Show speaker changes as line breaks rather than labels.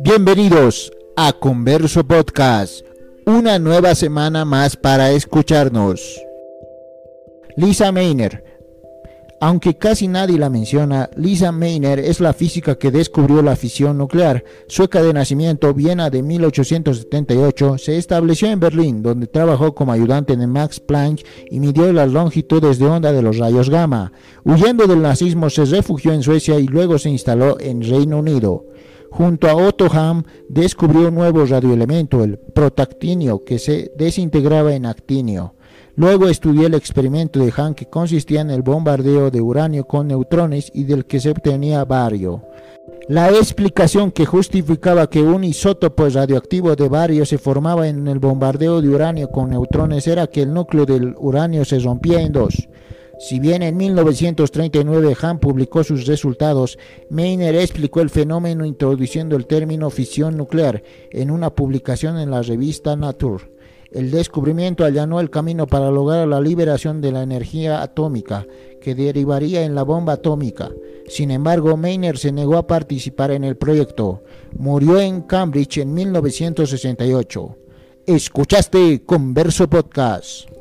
Bienvenidos a Converso Podcast, una nueva semana más para escucharnos. Lisa Meiner. Aunque casi nadie la menciona, Lisa Meiner es la física que descubrió la fisión nuclear. Sueca de nacimiento, Viena de 1878, se estableció en Berlín, donde trabajó como ayudante de Max Planck y midió las longitudes de onda de los rayos gamma. Huyendo del nazismo, se refugió en Suecia y luego se instaló en Reino Unido. Junto a Otto Hahn descubrió un nuevo radioelemento, el protactinio, que se desintegraba en actinio. Luego estudió el experimento de Hahn que consistía en el bombardeo de uranio con neutrones y del que se obtenía bario. La explicación que justificaba que un isótopo radioactivo de bario se formaba en el bombardeo de uranio con neutrones era que el núcleo del uranio se rompía en dos. Si bien en 1939 Hahn publicó sus resultados, Meiner explicó el fenómeno introduciendo el término fisión nuclear en una publicación en la revista Nature. El descubrimiento allanó el camino para lograr la liberación de la energía atómica, que derivaría en la bomba atómica. Sin embargo, Meiner se negó a participar en el proyecto. Murió en Cambridge en 1968. Escuchaste Converso Podcast.